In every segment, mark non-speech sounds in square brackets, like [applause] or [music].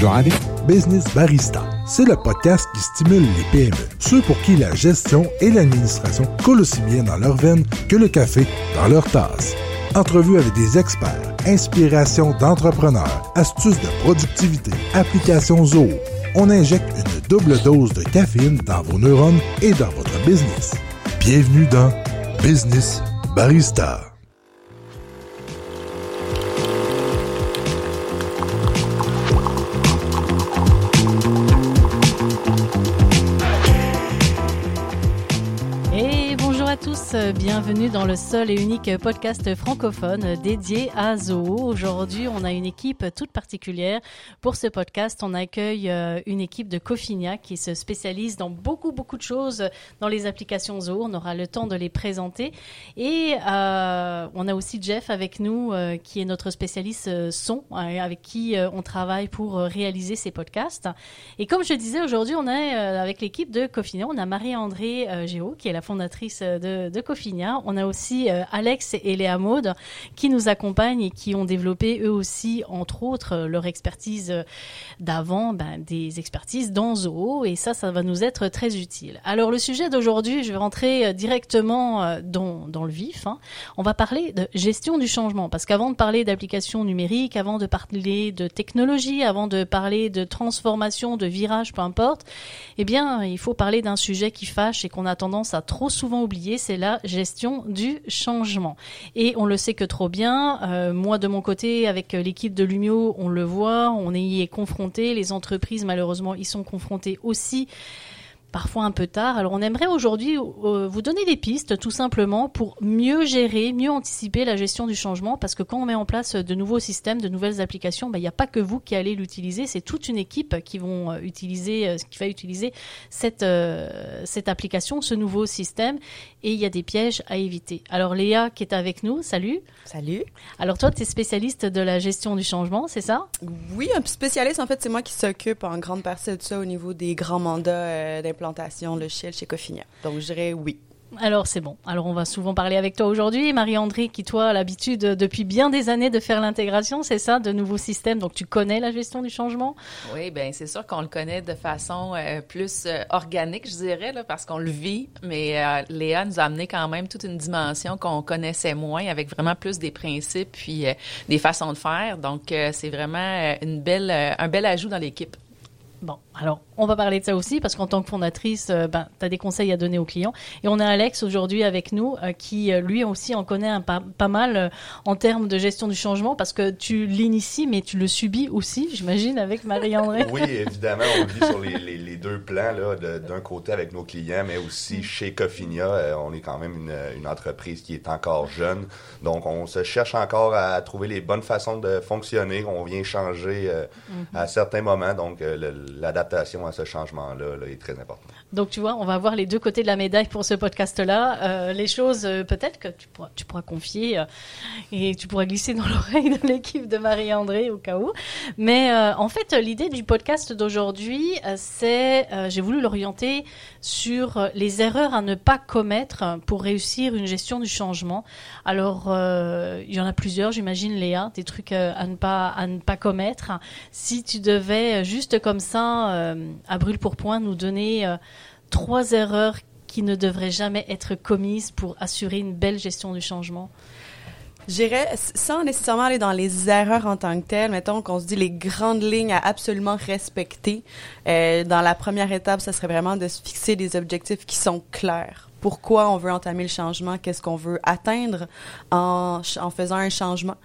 Driving Business Barista. C'est le podcast qui stimule les PME, ceux pour qui la gestion et l'administration coulent aussi bien dans leur veine que le café dans leur tasse. Entrevues avec des experts, inspiration d'entrepreneurs, astuces de productivité, applications Zoho. On injecte une double dose de caféine dans vos neurones et dans votre business. Bienvenue dans Business Barista. Bienvenue dans le seul et unique podcast francophone dédié à Zoho. Aujourd'hui, on a une équipe toute particulière. Pour ce podcast, on accueille euh, une équipe de Cofinia qui se spécialise dans beaucoup, beaucoup de choses dans les applications Zoho. On aura le temps de les présenter. Et euh, on a aussi Jeff avec nous, euh, qui est notre spécialiste son, avec qui on travaille pour réaliser ces podcasts. Et comme je disais, aujourd'hui, on est avec l'équipe de Cofinia. On a Marie-André Géo, qui est la fondatrice de, de on a aussi euh, Alex et Léa Maude qui nous accompagnent et qui ont développé eux aussi, entre autres, euh, leur expertise euh, d'avant, ben, des expertises dans Zoho. Et ça, ça va nous être très utile. Alors le sujet d'aujourd'hui, je vais rentrer directement dans, le vif. Hein. On va parler de gestion du changement. Parce qu'avant de parler d'applications numériques, avant de parler de technologie, avant de parler de transformation, de virage, peu importe, eh bien, il faut parler d'un sujet qui fâche et qu'on a tendance à trop souvent oublier, c'est gestion du changement. Et on le sait que trop bien. Euh, moi, de mon côté, avec l'équipe de Lumio, on le voit, on y est confronté. Les entreprises, malheureusement, y sont confrontées aussi parfois un peu tard. Alors on aimerait aujourd'hui euh, vous donner des pistes tout simplement pour mieux gérer, mieux anticiper la gestion du changement parce que quand on met en place de nouveaux systèmes, de nouvelles applications, ben, il n'y a pas que vous qui allez l'utiliser, c'est toute une équipe qui vont euh, utiliser, euh, qui va utiliser cette, cette application, ce nouveau système et il y a des pièges à éviter. Alors Léa qui est avec nous, salut. Salut. Alors toi tu es spécialiste de la gestion du changement, c'est ça? Oui, un spécialiste en fait, c'est moi qui s'occupe en grande partie de ça au niveau des grands mandats implantation logicielle chez Cofinia. Donc, je dirais oui. Alors c'est bon. Alors on va souvent parler avec toi aujourd'hui, Marie-André, qui toi a l'habitude depuis bien des années de faire l'intégration, c'est ça, de nouveaux systèmes. Donc tu connais la gestion du changement? Oui, ben c'est sûr qu'on le connaît de façon euh, plus euh, organique, je dirais, là, parce qu'on le vit. Mais euh, Léa nous a amené quand même toute une dimension qu'on connaissait moins, avec vraiment plus des principes puis des façons de faire. Donc c'est vraiment une belle, un bel ajout dans l'équipe. Bon, alors on va parler de ça aussi parce qu'en tant que fondatrice, euh, ben, tu as des conseils à donner aux clients. Et on a Alex aujourd'hui avec nous euh, qui, euh, lui aussi, en connaît un pas, pas mal en termes de gestion du changement parce que tu l'inities, mais tu le subis aussi, j'imagine, avec Marie-André. oui, évidemment, on vit sur les, les, les deux plans, d'un côté avec nos clients, mais aussi chez Cofinia. on est quand même une, une, entreprise qui est encore jeune. Donc, on se cherche encore à trouver les bonnes façons de fonctionner. On vient changer mm-hmm. à certains moments. Donc, l'adaptation ce changement-là est très important. Donc, tu vois, on va voir les deux côtés de la médaille pour ce podcast-là. Euh, les choses, euh, peut-être que tu pourras, tu pourras confier euh, et tu pourras glisser dans [laughs] l'oreille de l'équipe de Marie-André au cas où. Mais en fait, l'idée du podcast d'aujourd'hui, c'est, j'ai voulu l'orienter sur les erreurs à ne pas commettre pour réussir une gestion du changement. Alors, il y en a plusieurs, j'imagine, Léa, des trucs à ne pas à ne pas commettre. Si tu devais juste comme ça à brûle pour point nous donner euh, trois erreurs qui ne devraient jamais être commises pour assurer une belle gestion du changement J'irais, sans nécessairement aller dans les erreurs en tant que telles, mettons qu'on se dit les grandes lignes à absolument respecter. Euh, dans la première étape, ça serait vraiment de se fixer des objectifs qui sont clairs. Pourquoi on veut entamer le changement? Qu'est-ce qu'on veut atteindre en, faisant un changement?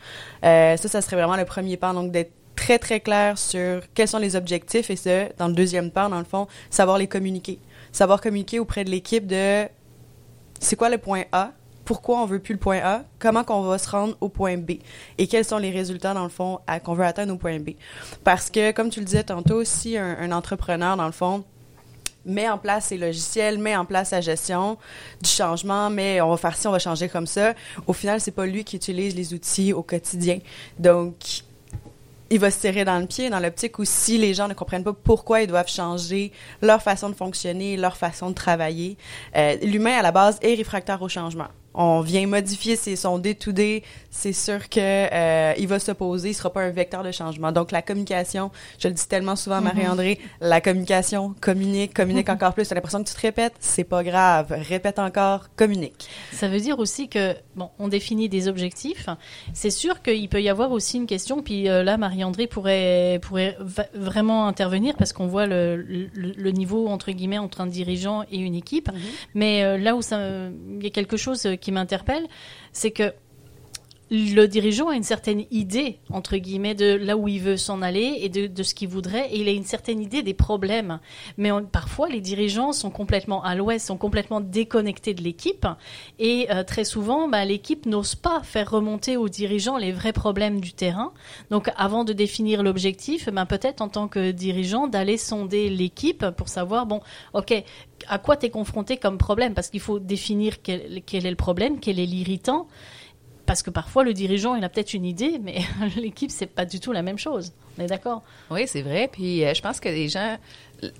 Euh, ça, ça serait vraiment le premier pas. Donc, d'être très, très clair sur quels sont les objectifs et ce, dans le deuxième part, dans le fond, savoir les communiquer. Savoir communiquer auprès de l'équipe de c'est quoi le point A, pourquoi on veut plus le point A, comment qu'on va se rendre au point B et quels sont les résultats dans le fond qu'on veut atteindre au point B. Parce que comme tu le disais tantôt si un, entrepreneur dans le fond met en place ses logiciels, met en place sa gestion du changement, mais on va faire ci, on va changer comme ça. Au final, c'est pas lui qui utilise les outils au quotidien. Donc, il va se tirer dans le pied dans l'optique où si les gens ne comprennent pas pourquoi ils doivent changer leur façon de fonctionner, leur façon de travailler. Euh, l'humain, à la base, est réfractaire au changement. On vient modifier ses, son day-to-day, c'est sûr que euh, il va s'opposer, il sera pas un vecteur de changement. Donc la communication, je le dis tellement souvent à Mhm. Marie-André, la communication, communique, communique encore plus. T'as l'impression que tu te répètes, c'est pas grave, répète encore, communique. Ça veut dire aussi que, bon, on définit des objectifs. C'est sûr qu'il peut y avoir aussi une question, puis euh, là, Marie-André pourrait, pourrait vraiment intervenir parce qu'on voit le, le, le niveau, entre guillemets, entre un dirigeant et une équipe. Mais euh, là où ça, il y a quelque chose qui m'interpelle, c'est que le dirigeant a une certaine idée, entre guillemets, de là où il veut s'en aller et de, ce qu'il voudrait, et il a une certaine idée des problèmes. Mais parfois, les dirigeants sont complètement à l'ouest, sont complètement déconnectés de l'équipe, et euh, très souvent, bah, l'équipe n'ose pas faire remonter aux dirigeants les vrais problèmes du terrain. Donc, avant de définir l'objectif, ben, peut-être en tant que dirigeant, d'aller sonder l'équipe pour savoir, bon, ok, à quoi tu es confronté comme problème? Parce qu'il faut définir quel est le problème, quel est l'irritant. Parce que parfois, le dirigeant, il a peut-être une idée, mais [laughs] l'équipe, c'est pas du tout la même chose. On est d'accord? Oui, c'est vrai. Puis euh, je pense que les gens,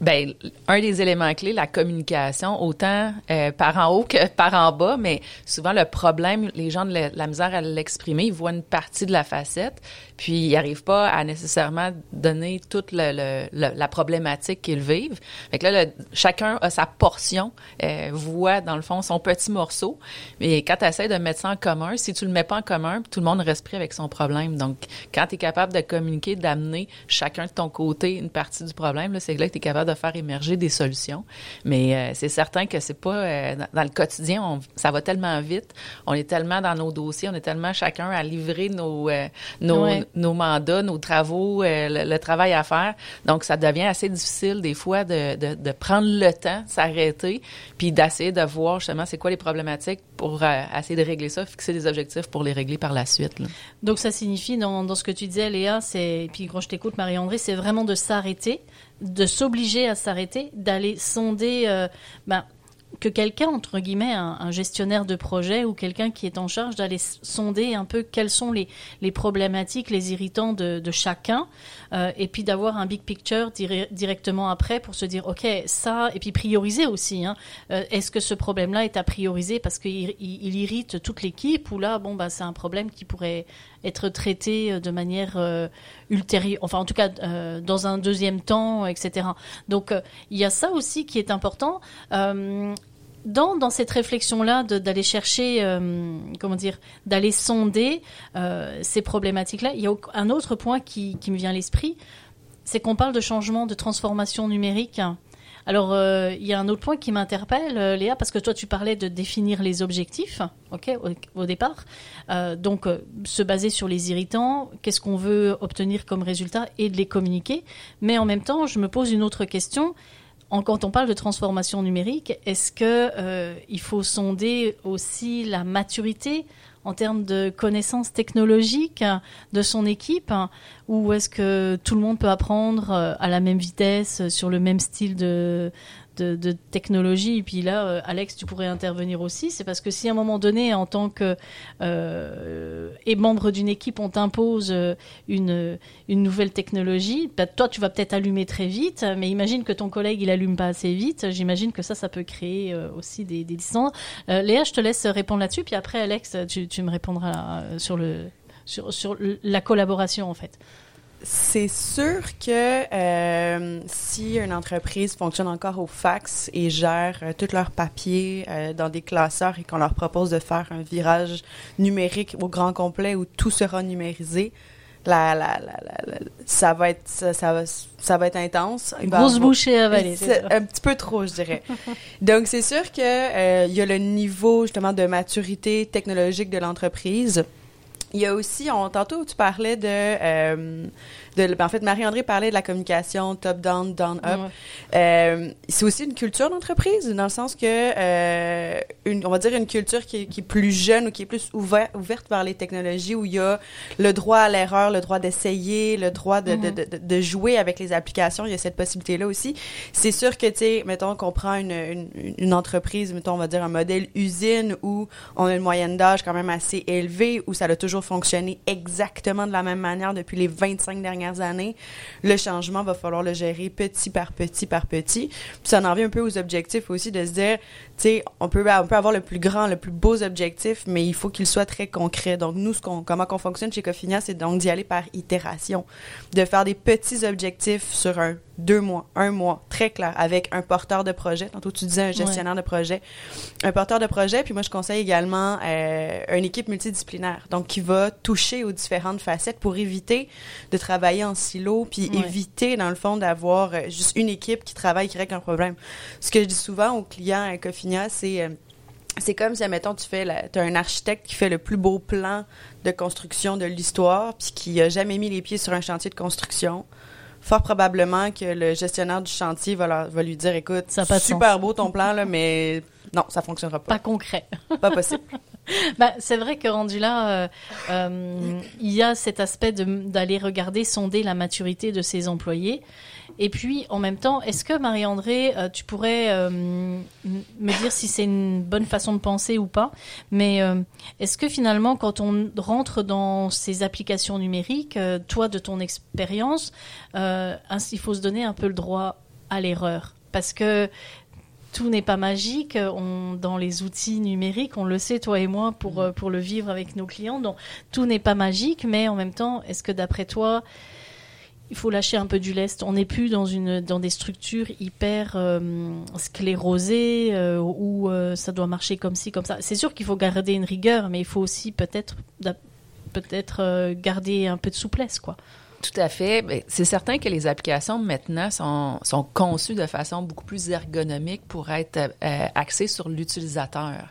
ben, un des éléments clés, la communication, autant euh, par en haut que [laughs] par en bas, mais souvent le problème, les gens de la misère à l'exprimer, ils voient une partie de la facette, puis ils n'arrivent pas à nécessairement donner toute le, le- le- la problématique qu'ils vivent. Fait que là, chacun a sa portion, euh, voit dans le fond son petit morceau, mais quand tu essaies de mettre ça en commun, si tu le mets pas en commun, tout le monde reste pris avec son problème. Donc, quand tu es capable de communiquer, d'amener chacun de ton côté une partie du problème, c'est là que tu es capable de faire émerger des solutions. Mais euh, c'est certain que c'est pas euh, dans, le quotidien, on- ça va tellement vite, on est tellement dans nos dossiers, on est tellement chacun à livrer nos euh, nos, nos mandats, nos travaux, euh, le, travail à faire. Donc, ça devient assez difficile des fois de, de, prendre le temps, s'arrêter, puis d'essayer de voir justement c'est quoi les problématiques pour euh, essayer de régler ça, fixer des objectifs pour les régler par la suite. Donc ça signifie, dans, dans ce que tu disais, Léa, c'est, puis quand je t'écoute, Marie-André, c'est vraiment de s'arrêter, de s'obliger à s'arrêter, d'aller sonder, euh, ben, que quelqu'un, entre guillemets, un, un gestionnaire de projet ou quelqu'un qui est en charge d'aller sonder un peu quelles sont les, les problématiques, les irritants de, de chacun, euh, et puis d'avoir un big picture dire- directement après pour se dire, OK, ça, et puis prioriser aussi. Hein, Euh, Est-ce que ce problème-là est à prioriser parce qu'il il, il irrite toute l'équipe ou là, bon, bah, c'est un problème qui pourrait être traité euh, de manière euh, ultérieure, enfin en tout cas euh, dans un deuxième temps, etc. Donc il y a ça aussi qui est important. Dans, cette réflexion-là d'aller chercher, comment dire, d'aller sonder ces problématiques-là, il y a un autre point qui, qui me vient à l'esprit, c'est qu'on parle de changement, de transformation numérique. Alors, euh, il y a un autre point qui m'interpelle, euh, Léa, parce que toi, tu parlais de définir les objectifs, ok, au, au départ. Euh, donc, se baser sur les irritants, qu'est-ce qu'on veut obtenir comme résultat et de les communiquer. Mais en même temps, je me pose une autre question. Quand on parle de transformation numérique, est-ce que euh, faut sonder aussi la maturité en termes de connaissances technologiques de son équipe ou est-ce que tout le monde peut apprendre euh, à la même vitesse sur le même style de de, technologie. Et puis là euh, Alex tu pourrais intervenir aussi. C'est parce que si à un moment donné en tant que euh, et membre d'une équipe on t'impose euh, une une nouvelle technologie bah, toi tu vas peut-être allumer très vite. Mais imagine que ton collègue il allume pas assez vite. J'imagine que ça ça peut créer aussi des, distances Léa je te laisse répondre là-dessus. Puis après Alex tu, tu me répondras sur le sur, sur la collaboration en fait C'est sûr que euh, si une entreprise fonctionne encore au fax et gère euh, tous leurs papiers euh, dans des classeurs et qu'on leur propose de faire un virage numérique au grand complet où tout sera numérisé, la, la, la, la- la- ça va être ça, ça va ça va être intense. Grosse bouchée à avaler un petit peu trop, je dirais. [laughs] Donc, c'est sûr que il y a le niveau justement de maturité technologique de l'entreprise. Il y a aussi, on, tantôt tu parlais de, euh, de ben, en fait, Marie-André parlait de la communication top-down, down-up. Ouais. Euh, c'est aussi une culture d'entreprise, dans le sens que, euh, une, on va dire une culture qui, est- qui est plus jeune ou qui est plus ouvert, ouverte vers les technologies, où il y a le droit à l'erreur, le droit d'essayer, le droit de, de, de, de jouer avec les applications. Il y a cette possibilité-là aussi. C'est sûr que, tu sais, mettons qu'on prend une, une, une entreprise, mettons, on va dire un modèle usine où on a une moyenne d'âge quand même assez élevée, où ça a toujours fonctionné exactement de la même manière depuis les 25 dernières années. Le changement va falloir le gérer petit par petit par petit. Puis ça en revient un peu aux objectifs aussi de se dire, sais, on peut, on peut avoir le plus grand, le plus beau objectif, mais il faut qu'il soit très concret. Donc nous, ce qu'on, comment qu'on fonctionne chez Cofinia, c'est donc d'y aller par itération, de faire des petits objectifs sur un deux mois, un mois, très clair, avec un porteur de projet. Tantôt, tu disais un gestionnaire de projet. Un porteur de projet, puis moi, je conseille également euh, une équipe multidisciplinaire, donc qui va toucher aux différentes facettes pour éviter de travailler en silo, puis éviter, dans le fond, d'avoir euh, juste une équipe qui travaille, qui règle un problème. Ce que je dis souvent aux clients à Cofinia, c'est... Euh, c'est comme si, admettons, tu fais as un architecte qui fait le plus beau plan de construction de l'histoire, puis qui a jamais mis les pieds sur un chantier de construction fort probablement que le gestionnaire du chantier va, va lui dire écoute, c'est super beau ton plan, là, mais non, ça fonctionnera pas. Pas concret. pas possible. [laughs] bah, c'est vrai que rendu là, euh, euh, il y a cet aspect d'aller regarder, sonder la maturité de ses employés. Et puis, en même temps, est-ce que Marie-André, euh, tu pourrais euh, me dire si c'est une bonne façon de penser ou pas? Mais euh, est-ce que finalement, quand on rentre dans ces applications numériques, toi, de ton expérience, il faut se donner un peu le droit à l'erreur? Parce que tout n'est pas magique. On, dans les outils numériques, on le sait, toi et moi, pour, pour le vivre avec nos clients. Donc, tout n'est pas magique, mais en même temps, est-ce que d'après toi, il faut lâcher un peu du lest. On n'est plus dans une dans des structures hyper euh, sclérosées euh, où euh, ça doit marcher comme ci comme ça. C'est sûr qu'il faut garder une rigueur, mais il faut aussi peut-être peut-être garder un peu de souplesse, quoi. Tout à fait. C'est certain que les applications maintenant sont, sont, conçues de façon beaucoup plus ergonomique pour être euh, axées sur l'utilisateur.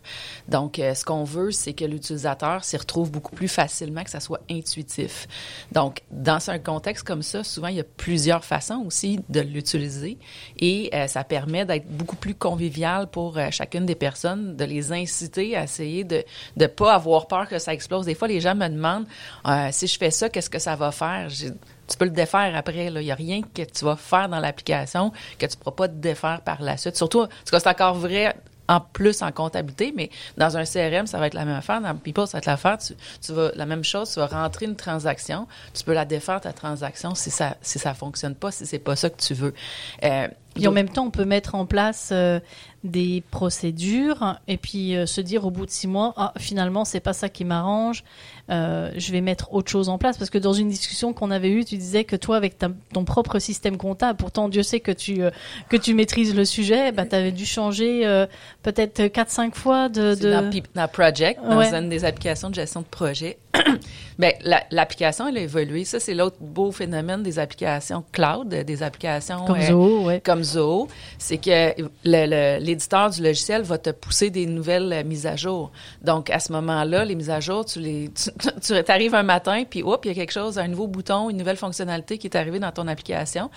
Donc, euh, ce qu'on veut, c'est que l'utilisateur s'y retrouve beaucoup plus facilement, que ça soit intuitif. Donc, dans un contexte comme ça, souvent, il y a plusieurs façons aussi de l'utiliser et euh, ça permet d'être beaucoup plus convivial pour chacune des personnes, de les inciter à essayer de ne pas avoir peur que ça explose. Des fois, les gens me demandent si je fais ça, qu'est-ce que ça va faire? Tu peux le défaire après. Il n'y a rien que tu vas faire dans l'application que tu ne pourras pas défaire par la suite. Surtout, c'est encore vrai en plus en comptabilité, mais dans un CRM, ça va être la même affaire. Dans People, ça va être l'affaire. Tu, tu vas, la même chose, tu vas rentrer une transaction, tu peux la défaire, ta transaction, si ça si ça fonctionne pas, si c'est pas ça que tu veux. Euh, et en même temps, on peut mettre en place euh, des procédures et puis euh, se dire au bout de six mois, ah, finalement, c'est pas ça qui m'arrange. Euh, je vais mettre autre chose en place parce que dans une discussion qu'on avait eue, tu disais que toi, avec ton propre système comptable, pourtant Dieu sait que tu que tu maîtrises le sujet, bah, tu avais dû changer peut-être quatre cinq fois de, de... Dans, dans, Project, dans une des applications de gestion de projet. [coughs] Bien, l'application, elle a évolué. Ça, c'est l'autre beau phénomène des applications cloud, des applications comme Zoho, ouais. comme Zoho, c'est que l'éditeur du logiciel va te pousser des nouvelles euh, mises à jour. Donc, à ce moment-là, les mises à jour, tu les, tu, [laughs] arrives un matin, puis hop, il y a quelque chose, un nouveau bouton, une nouvelle fonctionnalité qui est arrivée dans ton application.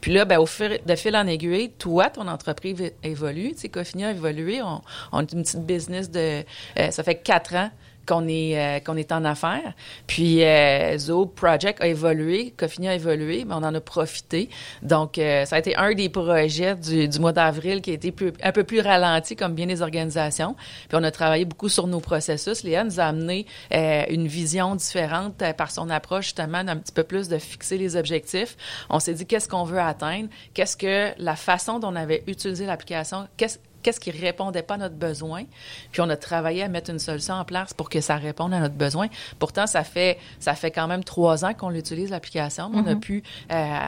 Puis là, ben, au fil, de fil en aiguille, toi, ton entreprise évolue. Tu sais, Cofinia a évolué. On, on a une petite business de, euh, ça fait quatre ans qu'on est euh, qu'on est en affaires. Puis euh, Project a évolué, Coffini a évolué, mais on en a profité. Donc euh, ça a été un des projets du, du mois d'avril qui a été un peu plus ralenti comme bien les organisations. Puis on a travaillé beaucoup sur nos processus. Léa nous a amené euh, une vision différente par son approche justement d'un petit peu plus de fixer les objectifs. On s'est dit qu'est-ce qu'on veut atteindre, qu'est-ce que la façon dont on avait utilisé l'application, qu'est-ce qu'est-ce qui répondait pas à notre besoin. Puis on a travaillé à mettre une solution en place pour que ça réponde à notre besoin. Pourtant, ça fait ça fait quand même trois ans qu'on l'utilise l'application. On a mm-hmm. pu euh,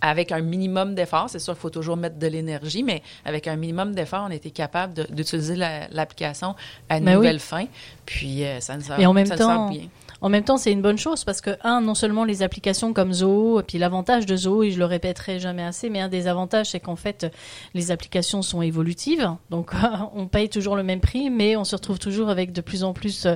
avec un minimum d'efforts. C'est sûr qu'il faut toujours mettre de l'énergie, mais avec un minimum d'efforts, on était capable d'utiliser l'application à une ben nouvelle fin. Puis euh, ça nous a, en même temps, bien. En même temps, c'est une bonne chose parce que, un, non seulement les applications comme Zoho, et puis l'avantage de Zoho, et je le répéterai jamais assez, mais un des avantages, c'est qu'en fait, les applications sont évolutives. Donc, [laughs] on paye toujours le même prix, mais on se retrouve toujours avec de plus en plus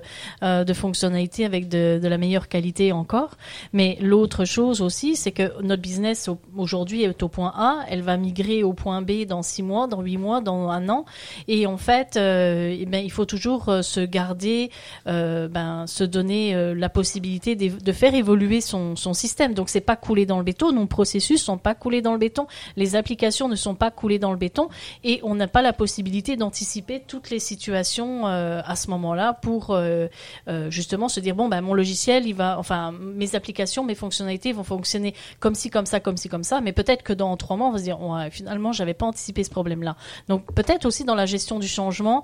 euh, de fonctionnalités, avec de, la meilleure qualité encore. Mais l'autre chose aussi, c'est que notre business aujourd'hui est au point A, elle va migrer au point B dans six mois, dans huit mois, dans un an. Et en fait, euh, eh ben, il faut toujours euh, se garder, euh, ben, se donner la possibilité de, faire évoluer son, système. Donc c'est pas coulé dans le béton, nos processus sont pas coulés dans le béton, les applications ne sont pas coulées dans le béton. Et on n'a pas la possibilité d'anticiper toutes les situations euh, à ce moment-là pour euh, euh, justement se dire bon ben mon logiciel il va enfin mes applications mes fonctionnalités vont fonctionner comme ci comme ça comme ci comme ça. Mais peut-être que dans trois mois on va se dire ouais, finalement j'avais pas anticipé ce problème-là. Donc peut-être aussi dans la gestion du changement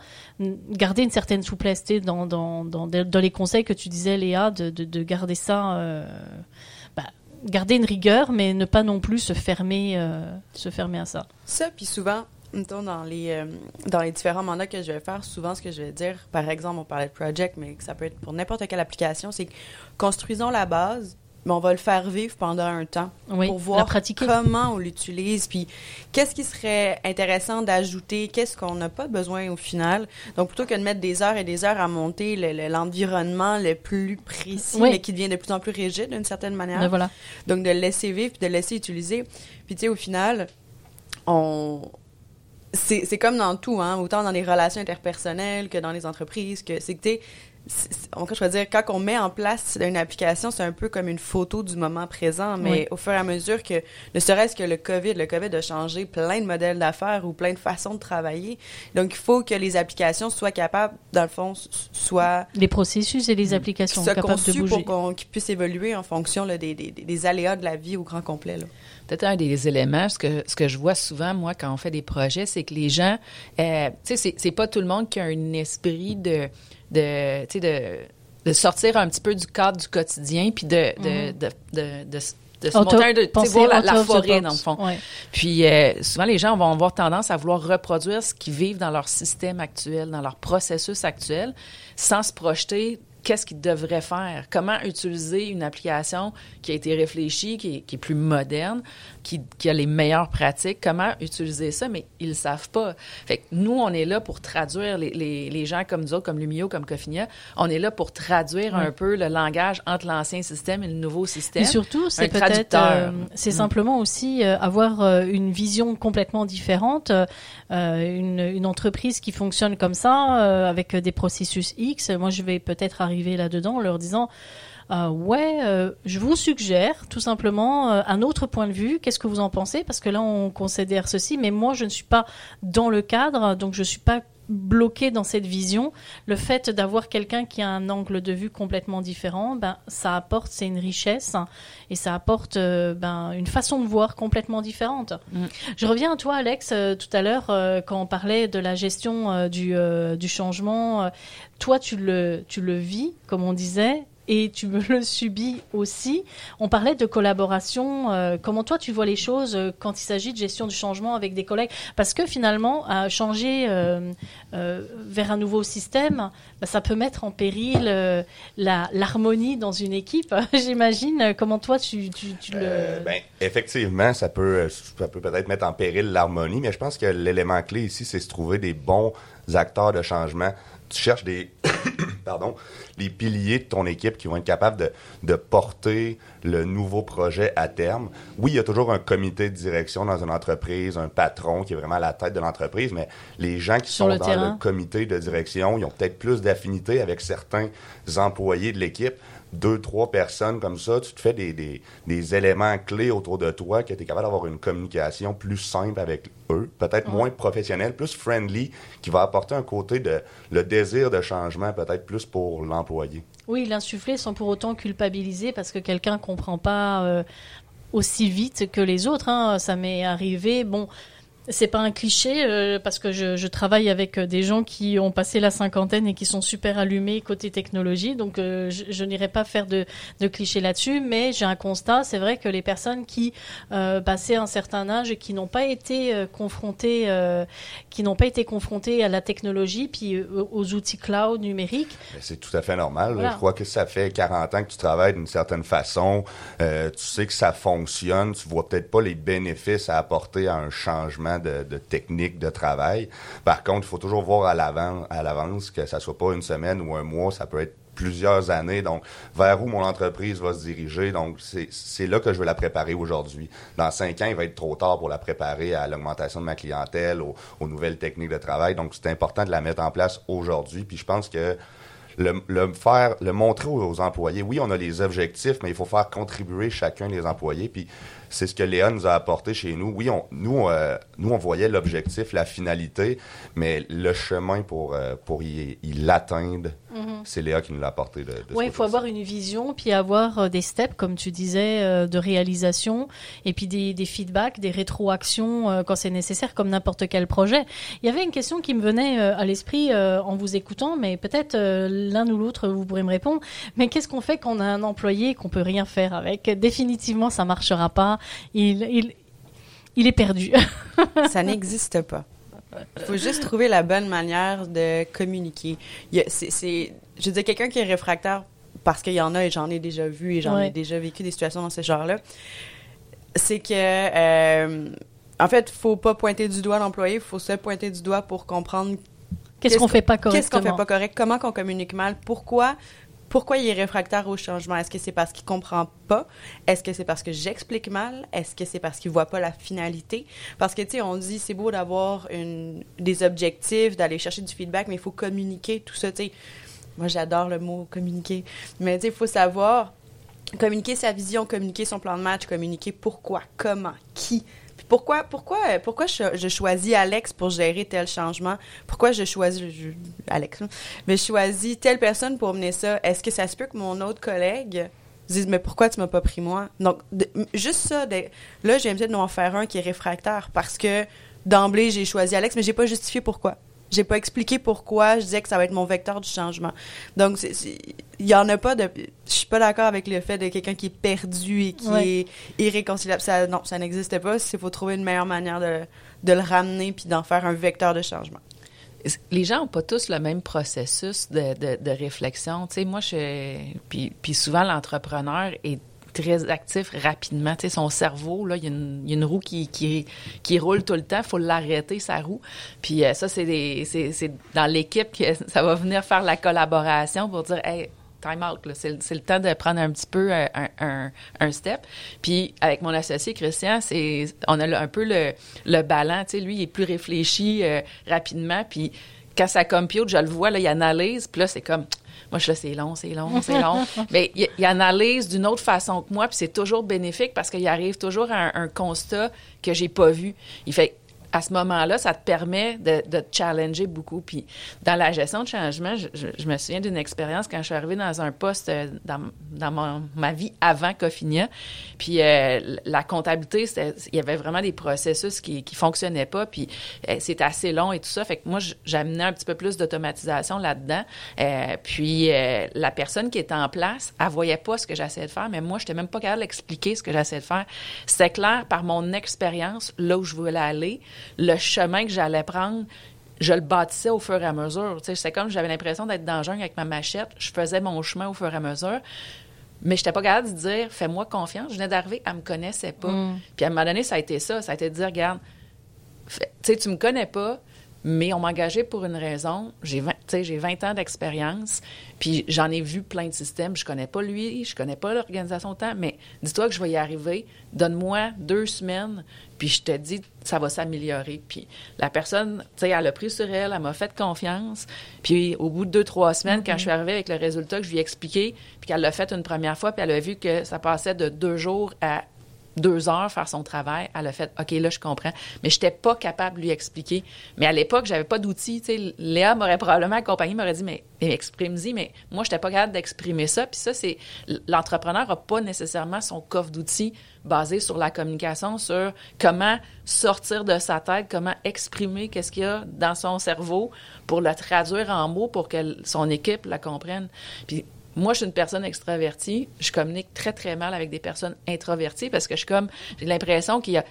garder une certaine souplesse dans dans, dans, dans les conseils que tu disais De, de, de garder ça bah, garder une rigueur, mais ne pas non plus se fermer, se fermer à ça. Ça, puis souvent, dans les, euh, dans les différents mandats que je vais faire, souvent, ce que je vais dire, par exemple, on parlait de project, mais ça peut être pour n'importe quelle application, c'est construisons la base, mais on va le faire vivre pendant un temps pour voir comment on l'utilise, puis qu'est-ce qui serait intéressant d'ajouter, qu'est-ce qu'on n'a pas besoin au final. Donc, plutôt que de mettre des heures et des heures à monter l'environnement le, plus précis, mais qui devient de plus en plus rigide d'une certaine manière. Ben voilà. Donc, de le laisser vivre, puis de le laisser utiliser. Puis, tu sais, au final, on, c'est comme dans tout, hein, autant dans les relations interpersonnelles que dans les entreprises, que c'est que je veux dire, quand on met en place une application, c'est un peu comme une photo du moment présent, mais au fur et à mesure que, ne serait-ce que le COVID, le COVID a changé plein de modèles d'affaires ou plein de façons de travailler. Donc, il faut que les applications soient capables, dans le fond, soient... Les processus et les applications soient capables de bouger. pour qu'ils puissent évoluer en fonction des, des, aléas de la vie au grand complet. Peut-être un des éléments, ce que, ce que je vois souvent, moi, quand on fait des projets, c'est que les gens, euh, tu sais, c'est pas tout le monde qui a un esprit de, de tu sais, de, de sortir un petit peu du cadre du quotidien, puis de, de, de, de, de se monter de voir la, la forêt dans le fond. Puis euh, souvent les gens vont avoir tendance à vouloir reproduire ce qu'ils vivent dans leur système actuel, dans leur processus actuel, sans se projeter qu'est-ce qu'ils devraient faire, comment utiliser une application qui a été réfléchie, qui est, plus moderne, qui, a les meilleures pratiques, comment utiliser ça, mais ils ne savent pas. Fait que nous, on est là pour traduire les, les, gens comme nous autres, comme Lumio, comme Cofinia, on est là pour traduire un peu le langage entre l'ancien système et le nouveau système. Et surtout, c'est peut-être, euh, c'est mm. simplement aussi euh, avoir euh, une vision complètement différente, une, une, entreprise qui fonctionne comme ça, avec des processus X. Moi, je vais peut-être arriver là-dedans en leur disant euh, ouais, euh, je vous suggère tout simplement euh, un autre point de vue. Qu'est-ce que vous en pensez? Parce que là, on considère ceci, mais moi, je ne suis pas dans le cadre, donc je suis pas bloqué dans cette vision, le fait d'avoir quelqu'un qui a un angle de vue complètement différent, ben ça apporte, c'est une richesse et ça apporte euh, ben une façon de voir complètement différente. Mm. Je reviens à toi, Alex, euh, tout à l'heure euh, quand on parlait de la gestion du, du changement. toi, tu le tu le vis, comme on disait, et tu me le subis aussi. On parlait de collaboration. Euh, comment toi tu vois les choses euh, quand il s'agit de gestion du changement avec des collègues? Parce que finalement, changer euh, vers un nouveau système, bah, ça peut mettre en péril l'harmonie dans une équipe. [laughs] J'imagine. Comment toi tu le ben, effectivement, ça peut ça peut peut-être mettre en péril l'harmonie, mais je pense que l'élément clé ici, c'est se trouver des bons acteurs de changement tu cherches des [coughs] pardon, les piliers de ton équipe qui vont être capables de, de, porter le nouveau projet à terme. Oui, il y a toujours un comité de direction dans une entreprise, un patron qui est vraiment à la tête de l'entreprise, mais les gens qui sont dans le comité de direction, ils ont peut-être plus d'affinité avec certains employés de l'équipe deux, trois personnes comme ça, tu te fais des, des, des éléments clés autour de toi que tu es capable d'avoir une communication plus simple avec eux, peut-être moins professionnelle, plus friendly, qui va apporter un côté de le désir de changement peut-être plus pour l'employé. Oui, l'insuffler sans pour autant culpabiliser parce que quelqu'un comprend pas euh, aussi vite que les autres. Hein. Ça m'est arrivé. Bon, c'est pas un cliché euh, parce que je, je, travaille avec euh, des gens qui ont passé la cinquantaine et qui sont super allumés côté technologie, donc euh, je, je n'irai pas faire de, de clichés là-dessus, mais j'ai un constat, c'est vrai que les personnes qui euh, passaient un certain âge et qui n'ont pas été confrontées, qui n'ont pas été confrontées à la technologie puis aux outils cloud numériques, c'est tout à fait normal. Je crois que ça fait 40 ans que tu travailles d'une certaine façon, tu sais que ça fonctionne, tu vois peut-être pas les bénéfices à apporter à un changement de, de techniques de travail. Par contre, il faut toujours voir à l'avant, à l'avance que ça soit pas une semaine ou un mois, ça peut être plusieurs années. Donc, vers où mon entreprise va se diriger. Donc, c'est là que je veux la préparer aujourd'hui. Dans cinq ans, il va être trop tard pour la préparer à l'augmentation de ma clientèle, aux, aux, nouvelles techniques de travail. Donc, c'est important de la mettre en place aujourd'hui. Puis, je pense que le, le faire, le montrer aux, employés. Oui, on a les objectifs, mais il faut faire contribuer chacun des employés. Puis c'est ce que Léa nous a apporté chez nous. Oui, on, nous, euh, nous, on voyait l'objectif, la finalité, mais le chemin pour, euh, pour y, l'atteindre, mhm. C'est Léa qui nous l'a apporté. De, oui, il faut avoir une vision, puis avoir euh, des steps, comme tu disais, de réalisation, et puis des, des feedbacks, des rétroactions quand c'est nécessaire, comme n'importe quel projet. Il y avait une question qui me venait à l'esprit en vous écoutant, mais peut-être l'un ou l'autre, vous pourrez me répondre. Mais qu'est-ce qu'on fait quand on a un employé qu'on peut rien faire avec? Définitivement, ça marchera pas il, il, il est perdu. [laughs] ça n'existe pas. Il faut juste trouver la bonne manière de communiquer. C'est, je veux dire, quelqu'un qui est réfractaire, parce qu'il y en a et j'en ai déjà vu et j'en ai déjà vécu des situations dans ce genre-là, c'est que, euh, en fait, faut pas pointer du doigt l'employé, il faut se pointer du doigt pour comprendre Qu'est-ce qu'on fait pas correctement? Qu'est-ce qu'on fait pas correct? Comment qu'on communique mal? Pourquoi pourquoi il est réfractaire au changement? Est-ce que c'est parce qu'il comprend pas? Est-ce que c'est parce que j'explique mal? Est-ce que c'est parce qu'il voit pas la finalité? Parce que, tu sais, on dit, c'est beau d'avoir des objectifs, d'aller chercher du feedback, mais il faut communiquer, tout ça, tu sais. Moi, j'adore le mot communiquer. Mais, il faut savoir communiquer sa vision, communiquer son plan de match, communiquer pourquoi, comment, qui, pourquoi, pourquoi, pourquoi je, choisis Alex pour gérer tel changement? Pourquoi je choisis Alex, mais je choisis telle personne pour mener ça? Est-ce que ça se peut que mon autre collègue dise mais pourquoi tu m'as pas pris moi? Donc juste ça, là j'ai peut-être en faire un qui est réfractaire parce que d'emblée j'ai choisi Alex, mais j'ai pas justifié pourquoi. J'ai pas expliqué pourquoi je disais que ça va être mon vecteur du changement. Donc, il y en a pas de. Je suis pas d'accord avec le fait de quelqu'un qui est perdu et qui est irréconciliable. Ça, non, ça n'existe pas. Il faut trouver une meilleure manière de, de le ramener puis d'en faire un vecteur de changement les gens n'ont pas tous le même processus de, de, de réflexion. Tu sais, moi, je, puis, puis souvent, l'entrepreneur est très actif rapidement. Son cerveau, là, il y, a une, roue qui, roule tout le temps. Il faut l'arrêter, sa roue. Puis euh, ça, c'est, c'est, dans l'équipe que [laughs] ça va venir faire la collaboration pour dire, hey, time out, c'est, le temps de prendre un petit peu euh, un, step. Puis avec mon associé Christian, c'est, on a un peu le, le ballon. Lui, il est plus réfléchi euh, rapidement. Puis quand ça compute, je le vois, là, il analyse. Puis là, c'est comme moi, je là, c'est long, c'est long, c'est long. [laughs] Mais il, analyse d'une autre façon que moi, puis c'est toujours bénéfique parce qu'il arrive toujours à un, un constat que j'ai pas vu. Il fait à ce moment-là, ça te permet de, te challenger beaucoup. Puis dans la gestion de changement, je, me souviens d'une expérience quand je suis arrivée dans un poste euh, dans, dans ma vie avant Cofinia. Puis euh, la comptabilité, il y avait vraiment des processus qui ne fonctionnaient pas. Puis euh, c'était assez long et tout ça. Fait que moi, j'amenais un petit peu plus d'automatisation là-dedans. puis la personne qui était en place, elle voyait pas ce que j'essayais de faire, mais moi, je n'étais même pas capable d'expliquer ce que j'essayais de faire. C'était clair par mon expérience, là où je voulais aller le chemin que j'allais prendre, je le bâtissais au fur et à mesure. C'est comme j'avais l'impression d'être dans le jungle avec ma machette. Je faisais mon chemin au fur et à mesure. Mais je n'étais pas capable de dire fais-moi confiance. Je venais d'arriver, elle me connaissait pas. Mm. Puis à un moment donné, ça a été ça. Ça a été de dire regarde, tu sais, tu me connais pas, mais on m'a engagé pour une raison. J'ai 20, j'ai 20 ans d'expérience, puis j'en ai vu plein de systèmes. Je connais pas lui, je connais pas l'organisation de temps, mais dis-toi que je vais y arriver. Donne-moi deux semaines, puis je te dis, ça va s'améliorer. Puis la personne, tu sais, elle a pris sur elle, elle m'a fait confiance. Puis au bout de deux, trois semaines, quand je suis arrivée avec le résultat que je lui ai expliqué, puis qu'elle l'a fait une première fois, puis elle a vu que ça passait de deux jours à deux heures faire son travail. Elle a fait, OK, là, je comprends. Mais je pas capable de lui expliquer. Mais à l'époque, j'avais pas d'outils. Léa m'aurait probablement accompagné, m'aurait dit, mais, exprime-y. Mais moi, je n'étais pas capable d'exprimer ça. Puis ça, c'est, l'entrepreneur n'a pas nécessairement son coffre d'outils basé sur la communication, sur comment sortir de sa tête, comment exprimer qu'est-ce qu'il y a dans son cerveau pour le traduire en mots pour que son équipe la comprenne. Puis moi, je suis une personne extravertie. Je communique très, très mal avec des personnes introverties parce que je suis comme, j'ai l'impression qu'il y a,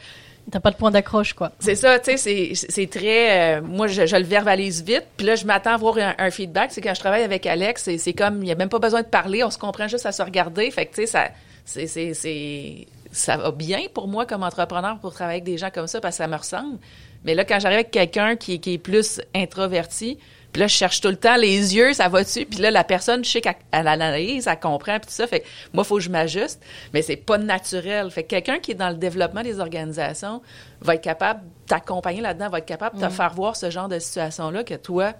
T'as pas de point d'accroche, quoi. C'est ça, tu sais, c'est très... Euh, moi, je, le verbalise vite, puis là, je m'attends à avoir un, feedback. C'est quand je travaille avec Alex, c'est comme, il n'y a même pas besoin de parler, on se comprend juste à se regarder. Fait que, tu sais, ça, c'est, ça va bien pour moi comme entrepreneur pour travailler avec des gens comme ça parce que ça me ressemble. Mais là, quand j'arrive avec quelqu'un qui, qui est plus introverti, puis là, je cherche tout le temps les yeux, ça va dessus. Puis là, la personne, je sais qu'elle analyse, elle comprend, puis tout ça. Fait que moi, il faut que je m'ajuste, mais c'est pas naturel. Fait que quelqu'un qui est dans le développement des organisations va être capable d'accompagner là-dedans, va être capable de te mm. faire voir ce genre de situation-là que toi,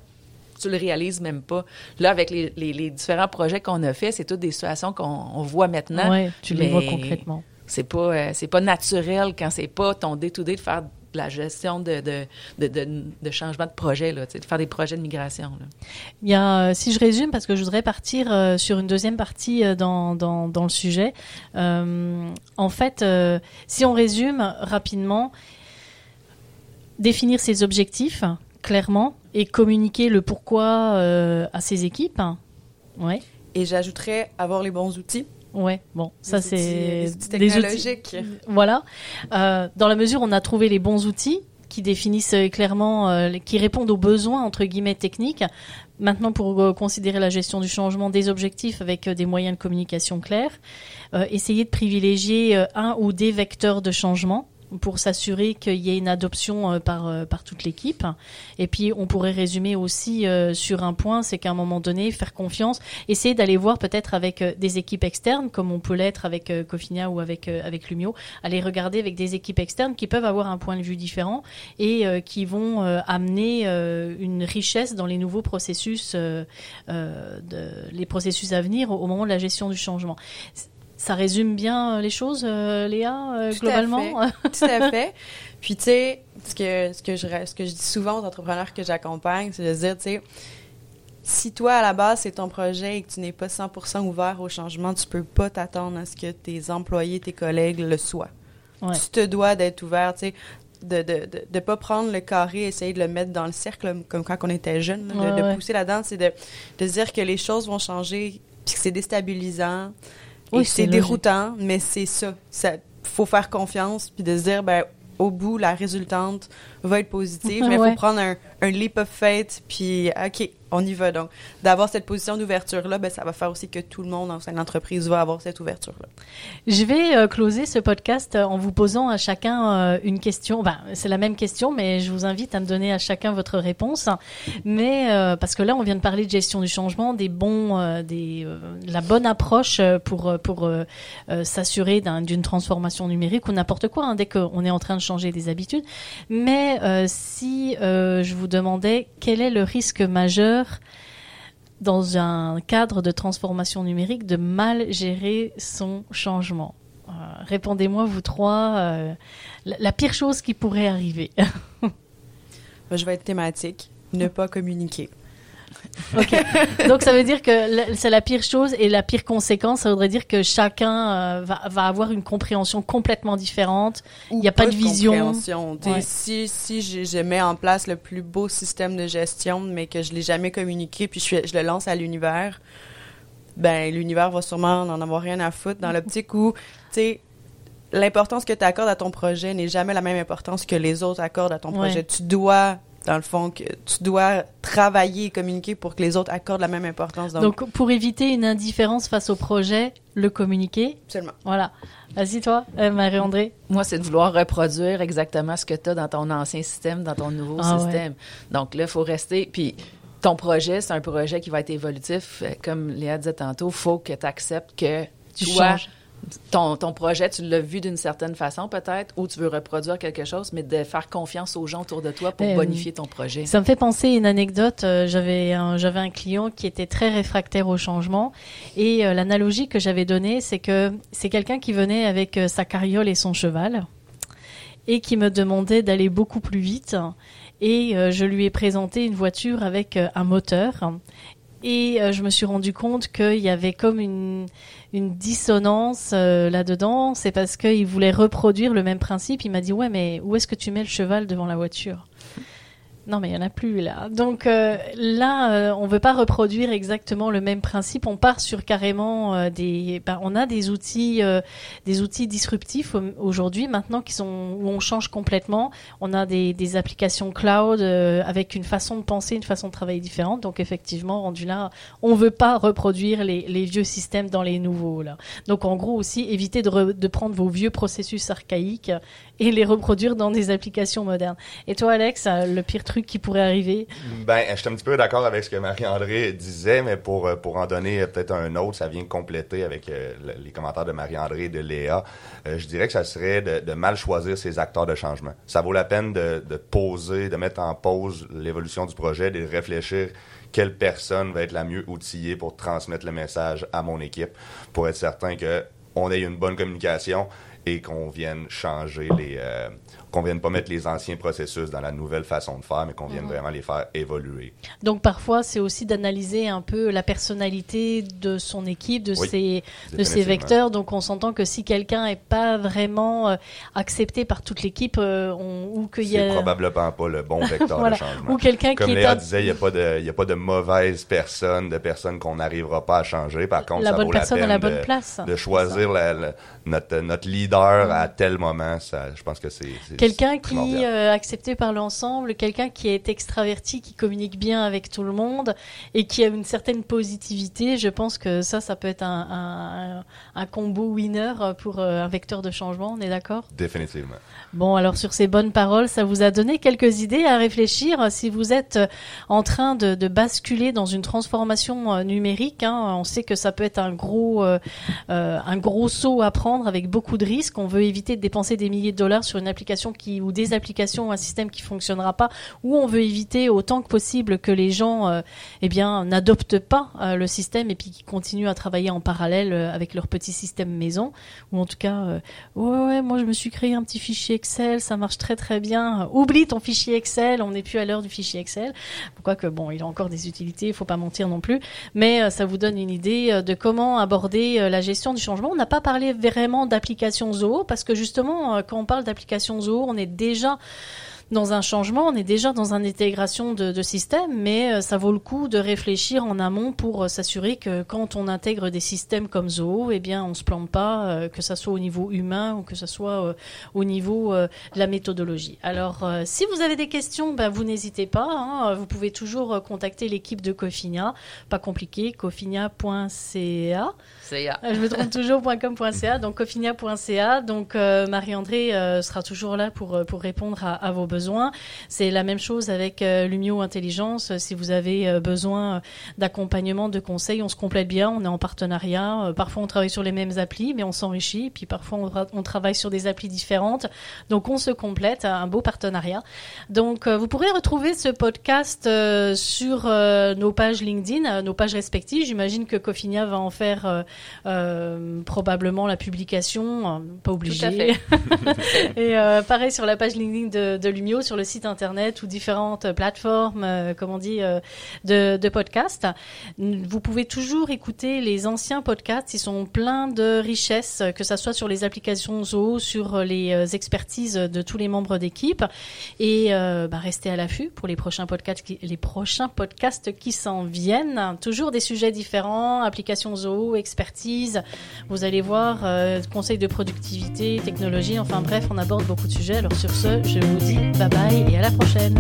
tu le réalises même pas. Là, avec les, les, différents projets qu'on a fait, c'est toutes des situations qu'on voit maintenant. Oui, tu les vois concrètement. C'est pas, euh, c'est pas naturel quand c'est pas ton day-to-day de faire de la gestion de, de, de, de, changement de projet, là, de faire des projets de migration. Là. Il y a, euh, si je résume, parce que je voudrais partir euh, sur une deuxième partie dans, dans, dans le sujet. en fait, si on résume rapidement, définir ses objectifs clairement et communiquer le pourquoi euh, à ses équipes. Ouais. Et j'ajouterais avoir les bons outils. Ouais, bon, ça c'est des outils Voilà. Euh, dans la mesure où on a trouvé les bons outils qui définissent euh, clairement, qui répondent aux besoins entre guillemets techniques. Maintenant, pour considérer la gestion du changement, des objectifs avec des moyens de communication clairs, essayer de privilégier un ou des vecteurs de changement pour s'assurer qu'il y ait une adoption euh, par, euh, par toute l'équipe. Et puis, on pourrait résumer aussi euh, sur un point, c'est qu'à un moment donné, faire confiance, essayer d'aller voir peut-être avec des équipes externes, comme on peut l'être avec Cofinia ou avec, avec Lumio, aller regarder avec des équipes externes qui peuvent avoir un point de vue différent et qui vont amener une richesse dans les nouveaux processus, les processus à venir au moment de la gestion du changement. Ça résume bien euh, les choses, euh, Léa, euh, globalement? Tout à [laughs] fait. Puis tu sais, ce que ce que je ce que je dis souvent aux entrepreneurs que j'accompagne, c'est de dire, tu sais, si toi à la base c'est ton projet et que tu n'es pas 100% ouvert au changement, tu peux pas t'attendre à ce que tes employés, tes collègues le soient. Tu te dois d'être ouvert, tu sais. De, de, de, de, pas prendre le carré et essayer de le mettre dans le cercle comme quand on était jeune, de, pousser là-dedans, c'est de, de dire que les choses vont changer, puis que c'est déstabilisant, oui, c'est déroutant, mais c'est ça. Ça faut faire confiance puis de se dire ben au bout la résultante va être positive, mais il faut prendre un, un leap of faith puis OK, on y va. Donc, d'avoir cette position d'ouverture-là, ben, ça va faire aussi que tout le monde dans une entreprise va avoir cette ouverture-là. Je vais euh, closer ce podcast euh, en vous posant à chacun euh, une question. Ben, c'est la même question, mais je vous invite à me donner à chacun votre réponse. Mais parce que là, on vient de parler de gestion du changement, des bons, des, la bonne approche pour pour s'assurer d'une transformation numérique ou n'importe quoi hein, dès qu'on est en train de changer des habitudes. Mais si je vous demandais quel est le risque majeur dans un cadre de transformation numérique, de mal gérer son changement euh, Répondez-moi, vous trois, euh, la, pire chose qui pourrait arriver. [laughs] Je vais être thématique, ne pas communiquer. [laughs] Donc ça veut dire que c'est la pire chose et la pire conséquence, ça voudrait dire que chacun euh, va, va, avoir une compréhension complètement différente. Il n'y a pas de, vision. Si, si je, mets en place le plus beau système de gestion, mais que je l'ai jamais communiqué, puis je, je le lance à l'univers, ben l'univers va sûrement n'en avoir rien à foutre dans l'optique où, tu sais, l'importance que tu accordes à ton projet n'est jamais la même importance que les autres accordent à ton projet. Tu dois dans le fond, que tu dois travailler et communiquer pour que les autres accordent la même importance. Donc, pour éviter une indifférence face au projet, le communiquer. Seulement. Voilà. Vas-y, toi, euh, Marie-André. Moi, c'est de vouloir reproduire exactement ce que tu as dans ton ancien système, dans ton nouveau ah système. Donc là, il faut rester. Puis, ton projet, c'est un projet qui va être évolutif. Comme Léa disait tantôt, il faut que tu acceptes que tu changes ton, ton projet, tu l'as vu d'une certaine façon peut-être, ou tu veux reproduire quelque chose, mais de faire confiance aux gens autour de toi pour ben, bonifier ton projet. Ça me fait penser une anecdote. Euh, j'avais un, j'avais un client qui était très réfractaire au changement, et euh, l'analogie que j'avais donnée, c'est que c'est quelqu'un qui venait avec euh, sa carriole et son cheval, et qui me demandait d'aller beaucoup plus vite. Et je lui ai présenté une voiture avec un moteur. Et je me suis rendu compte qu'il y avait comme une une dissonance euh, là-dedans, c'est parce qu'il voulait reproduire le même principe. Il m'a dit ouais, mais où est-ce que tu mets le cheval devant la voiture? Non, mais il y en a plus là. Donc euh, là, euh, on veut pas reproduire exactement le même principe. On part sur carrément euh, des. Ben, on a des outils, des outils disruptifs aujourd'hui maintenant qui sont où on change complètement. On a des, des applications cloud avec une façon de penser, une façon de travailler différente. Donc effectivement, rendu là, on veut pas reproduire les, les vieux systèmes dans les nouveaux là. Donc en gros aussi, éviter de, de prendre vos vieux processus archaïques et les reproduire dans des applications modernes. Et toi, Alex, le pire truc qui pourrait arriver? Ben, je suis un petit peu d'accord avec ce que Marie-André disait, mais pour, pour en donner peut-être un autre, ça vient compléter avec les commentaires de Marie-André et de Léa. je dirais que ça serait de, mal choisir ses acteurs de changement. Ça vaut la peine de, de poser, de mettre en pause l'évolution du projet, de réfléchir quelle personne va être la mieux outillée pour transmettre le message à mon équipe, pour être certain qu'on ait une bonne communication et qu'on vienne changer les, euh, qu'on vienne pas mettre les anciens processus dans la nouvelle façon de faire, mais qu'on vienne mhm. vraiment les faire évoluer. Donc parfois, c'est aussi d'analyser un peu la personnalité de son équipe, de ses de ses vecteurs. Donc on s'entend que si quelqu'un est pas vraiment euh, accepté par toute l'équipe, euh, ou qu'il y a probablement pas le bon vecteur de [laughs] changement. Ou quelqu'un qui est Léa disait, il y a pas de y a pas de mauvaise personne, de personnes qu'on n'arrivera pas à changer. Par contre, la ça bonne vaut personne la peine à la de, bonne place. de choisir notre notre leader à tel moment. Ça, je pense que c'est quelqu'un qui est euh, accepté par l'ensemble, quelqu'un qui est extraverti, qui communique bien avec tout le monde et qui a une certaine positivité. Je pense que ça, ça peut être un, un, combo winner pour euh, un vecteur de changement. On est d'accord? Définitivement. Bon, alors sur ces bonnes paroles, ça vous a donné quelques idées à réfléchir. Si vous êtes euh, en train de, de basculer dans une transformation numérique, hein, on sait que ça peut être un gros, euh, un gros saut à prendre avec beaucoup de risques. On veut éviter de dépenser des milliers de dollars sur une application ou des applications application ou un système qui fonctionnera pas, ou on veut éviter autant que possible que les gens, euh, eh bien, n'adoptent pas euh, le système et puis qui continuent à travailler en parallèle euh, avec leur petit système maison, ou en tout cas, ouais, ouais, moi je me suis créé un petit fichier Excel, ça marche très très bien. Oublie ton fichier Excel, on n'est plus à l'heure du fichier Excel. Pourquoi que bon, il a encore des utilités, il faut pas mentir non plus, mais ça vous donne une idée de comment aborder la gestion du changement. On n'a pas parlé vraiment d'application Zoho parce que justement, quand on parle d'application Zoho, on est déjà dans un changement, on est déjà dans une intégration de, systèmes, mais euh, ça vaut le coup de réfléchir en amont pour euh, s'assurer que quand on intègre des systèmes comme Zoho, eh bien, on se plante pas, euh, que ça soit au niveau humain ou que ça soit au niveau de la méthodologie. Alors, si vous avez des questions, ben, vous n'hésitez pas. Hein, vous pouvez toujours contacter l'équipe de Cofinia. Pas compliqué, cofinia.ca. Je me trompe toujours .com.ca, donc cofinia.ca. Donc Marie-André sera toujours là pour pour répondre à, à vos besoins besoin. C'est la même chose avec euh, Lumio Intelligence. Si vous avez euh, besoin d'accompagnement, de conseils, on se complète bien. On est en partenariat. Euh, parfois, on travaille sur les mêmes applis, mais on s'enrichit. Puis parfois, on, travaille sur des applis différentes. Donc, on se complète. Un beau partenariat. Donc, vous pourrez retrouver ce podcast sur nos pages LinkedIn, nos pages respectives. J'imagine que Cofinia va en faire probablement la publication. pas obligé. [laughs] Et pareil sur la page LinkedIn de, de Lumio sur le site internet ou différentes plateformes, euh, comme on dit, euh, de, de podcasts. Vous pouvez toujours écouter les anciens podcasts. Ils sont pleins de richesses, que ça soit sur les applications Zoho, sur les euh, expertises de tous les membres d'équipe. Et bah, restez à l'affût pour les prochains podcasts, qui, les prochains podcasts qui s'en viennent. Toujours des sujets différents, applications Zoho, Vous allez voir, conseils de productivité, technologie. Enfin bref, on aborde beaucoup de sujets. Alors sur ce, je vous dis Bye bye et à la prochaine.